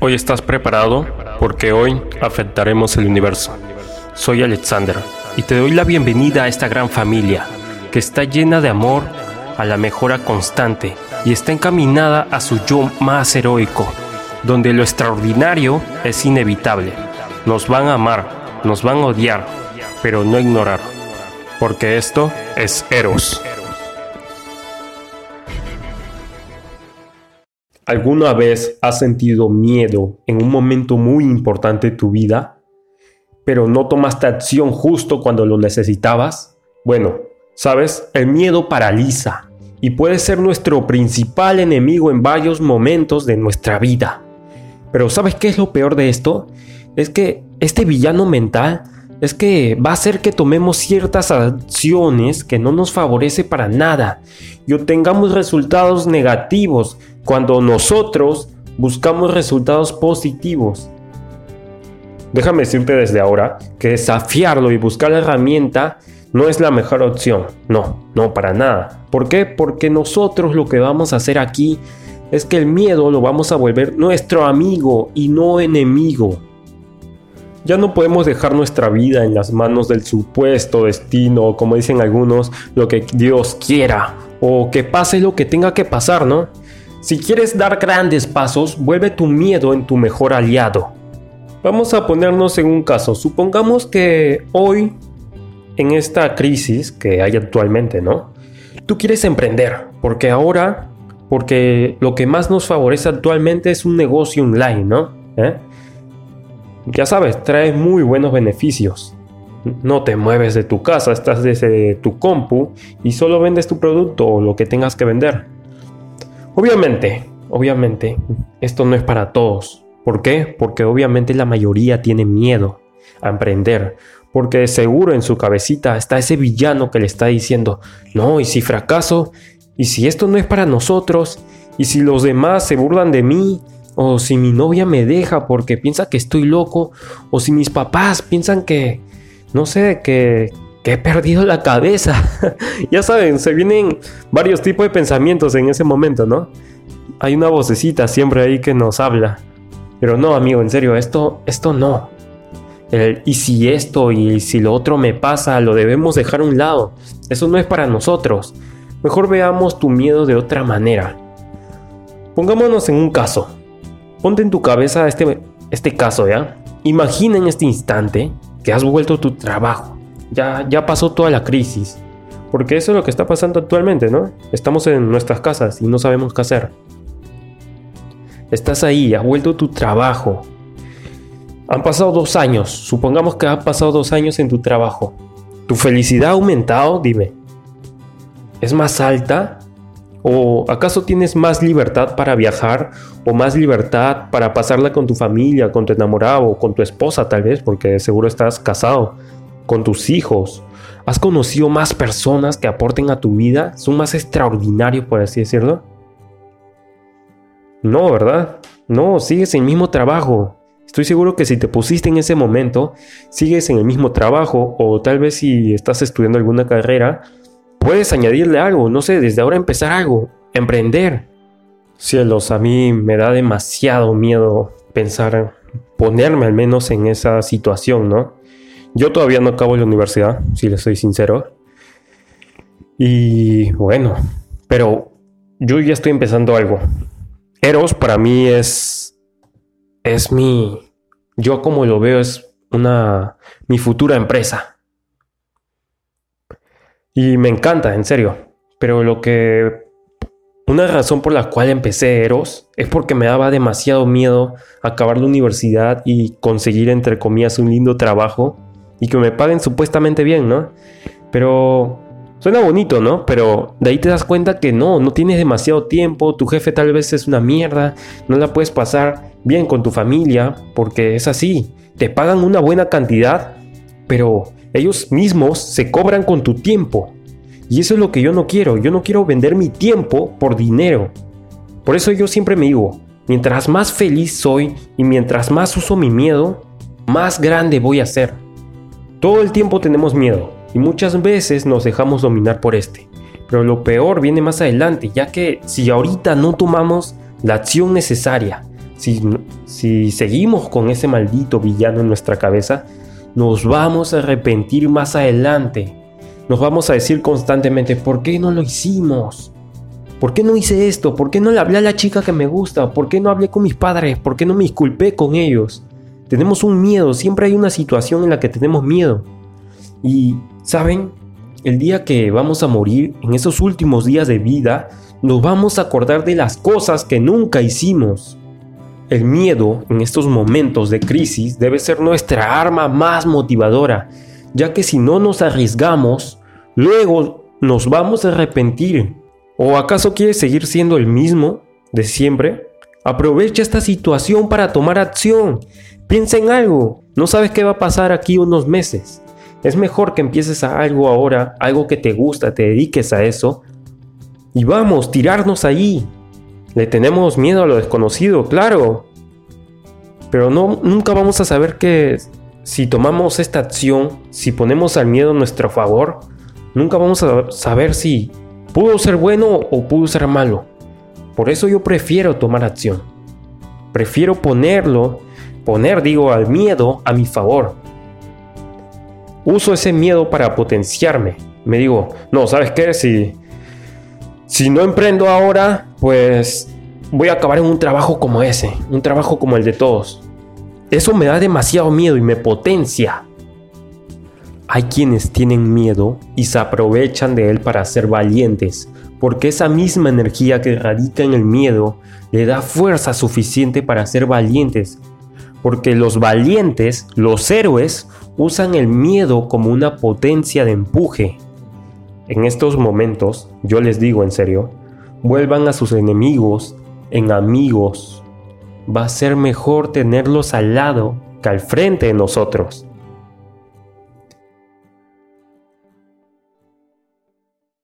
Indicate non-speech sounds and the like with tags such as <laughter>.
Hoy estás preparado porque hoy afectaremos el universo. Soy Alexander y te doy la bienvenida a esta gran familia que está llena de amor a la mejora constante y está encaminada a su yo más heroico, donde lo extraordinario es inevitable. Nos van a amar, nos van a odiar, pero no ignorar, porque esto es Eros. ¿Alguna vez has sentido miedo en un momento muy importante de tu vida, pero no tomaste acción justo cuando lo necesitabas? Bueno, sabes, el miedo paraliza y puede ser nuestro principal enemigo en varios momentos de nuestra vida. Pero ¿sabes qué es lo peor de esto? Es que este villano mental es que va a hacer que tomemos ciertas acciones que no nos favorece para nada y obtengamos resultados negativos cuando nosotros buscamos resultados positivos. Déjame decirte desde ahora que desafiarlo y buscar la herramienta no es la mejor opción. No, no para nada. ¿Por qué? Porque nosotros lo que vamos a hacer aquí es que el miedo lo vamos a volver nuestro amigo y no enemigo. Ya no podemos dejar nuestra vida en las manos del supuesto destino, como dicen algunos, lo que Dios quiera, o que pase lo que tenga que pasar, ¿no? Si quieres dar grandes pasos, vuelve tu miedo en tu mejor aliado. Vamos a ponernos en un caso. Supongamos que hoy, en esta crisis que hay actualmente, ¿no? Tú quieres emprender, porque ahora, porque lo que más nos favorece actualmente es un negocio online, ¿no? ¿Eh? ya sabes, trae muy buenos beneficios. No te mueves de tu casa, estás desde tu compu y solo vendes tu producto o lo que tengas que vender. Obviamente, obviamente, esto no es para todos. ¿Por qué? Porque obviamente la mayoría tiene miedo a emprender. Porque seguro en su cabecita está ese villano que le está diciendo, no, y si fracaso, y si esto no es para nosotros, y si los demás se burlan de mí, o si mi novia me deja porque piensa que estoy loco, o si mis papás piensan que, no sé, que, que he perdido la cabeza. <laughs> ya saben, se vienen varios tipos de pensamientos en ese momento, ¿no? Hay una vocecita siempre ahí que nos habla. Pero no, amigo, en serio, esto, esto no. y si esto y si lo otro me pasa, lo debemos dejar a un lado. Eso no es para nosotros. Mejor veamos tu miedo de otra manera. Pongámonos en un caso. Ponte en tu cabeza este, este caso, ¿ya? Imagina en este instante que has vuelto tu trabajo. Ya, ya pasó toda la crisis. Porque eso es lo que está pasando actualmente, ¿no? Estamos en nuestras casas y no sabemos qué hacer. Estás ahí, has vuelto tu trabajo. Han pasado dos años. Supongamos que ha pasado dos años en tu trabajo. ¿Tu felicidad ha aumentado? Dime. ¿Es más alta? ¿O acaso tienes más libertad para viajar o más libertad para pasarla con tu familia, con tu enamorado con tu esposa tal vez, porque seguro estás casado, con tus hijos? ¿Has conocido más personas que aporten a tu vida? ¿Son más extraordinarios, por así decirlo? No, ¿verdad? No, sigues en el mismo trabajo. Estoy seguro que si te pusiste en ese momento, sigues en el mismo trabajo o tal vez si estás estudiando alguna carrera, Puedes añadirle algo, no sé, desde ahora empezar algo, emprender. Cielos, a mí me da demasiado miedo pensar, ponerme al menos en esa situación, ¿no? Yo todavía no acabo la universidad, si le soy sincero. Y bueno, pero yo ya estoy empezando algo. Eros para mí es es mi yo como lo veo es una mi futura empresa. Y me encanta, en serio. Pero lo que... Una razón por la cual empecé Eros es porque me daba demasiado miedo acabar la universidad y conseguir, entre comillas, un lindo trabajo y que me paguen supuestamente bien, ¿no? Pero suena bonito, ¿no? Pero de ahí te das cuenta que no, no tienes demasiado tiempo, tu jefe tal vez es una mierda, no la puedes pasar bien con tu familia, porque es así, te pagan una buena cantidad, pero ellos mismos se cobran con tu tiempo. Y eso es lo que yo no quiero. Yo no quiero vender mi tiempo por dinero. Por eso yo siempre me digo, mientras más feliz soy y mientras más uso mi miedo, más grande voy a ser. Todo el tiempo tenemos miedo y muchas veces nos dejamos dominar por este. Pero lo peor viene más adelante, ya que si ahorita no tomamos la acción necesaria si, si seguimos con ese maldito villano en nuestra cabeza, nos vamos a arrepentir más adelante. Nos vamos a decir constantemente, ¿por qué no lo hicimos? ¿Por qué no hice esto? ¿Por qué no le hablé a la chica que me gusta? ¿Por qué no hablé con mis padres? ¿Por qué no me disculpé con ellos? Tenemos un miedo, siempre hay una situación en la que tenemos miedo. Y, ¿saben? El día que vamos a morir, en esos últimos días de vida, nos vamos a acordar de las cosas que nunca hicimos. El miedo en estos momentos de crisis debe ser nuestra arma más motivadora, ya que si no nos arriesgamos, luego nos vamos a arrepentir. ¿O acaso quieres seguir siendo el mismo de siempre? Aprovecha esta situación para tomar acción. Piensa en algo. No sabes qué va a pasar aquí unos meses. Es mejor que empieces a algo ahora, algo que te gusta, te dediques a eso. Y vamos, tirarnos ahí. Le tenemos miedo a lo desconocido, claro. Pero no, nunca vamos a saber que si tomamos esta acción, si ponemos al miedo a nuestro favor, nunca vamos a saber si pudo ser bueno o pudo ser malo. Por eso yo prefiero tomar acción. Prefiero ponerlo, poner, digo, al miedo a mi favor. Uso ese miedo para potenciarme. Me digo, no, ¿sabes qué? Si, si no emprendo ahora, pues voy a acabar en un trabajo como ese, un trabajo como el de todos. Eso me da demasiado miedo y me potencia. Hay quienes tienen miedo y se aprovechan de él para ser valientes, porque esa misma energía que radica en el miedo le da fuerza suficiente para ser valientes, porque los valientes, los héroes, usan el miedo como una potencia de empuje. En estos momentos, yo les digo en serio, vuelvan a sus enemigos en amigos. Va a ser mejor tenerlos al lado que al frente de nosotros.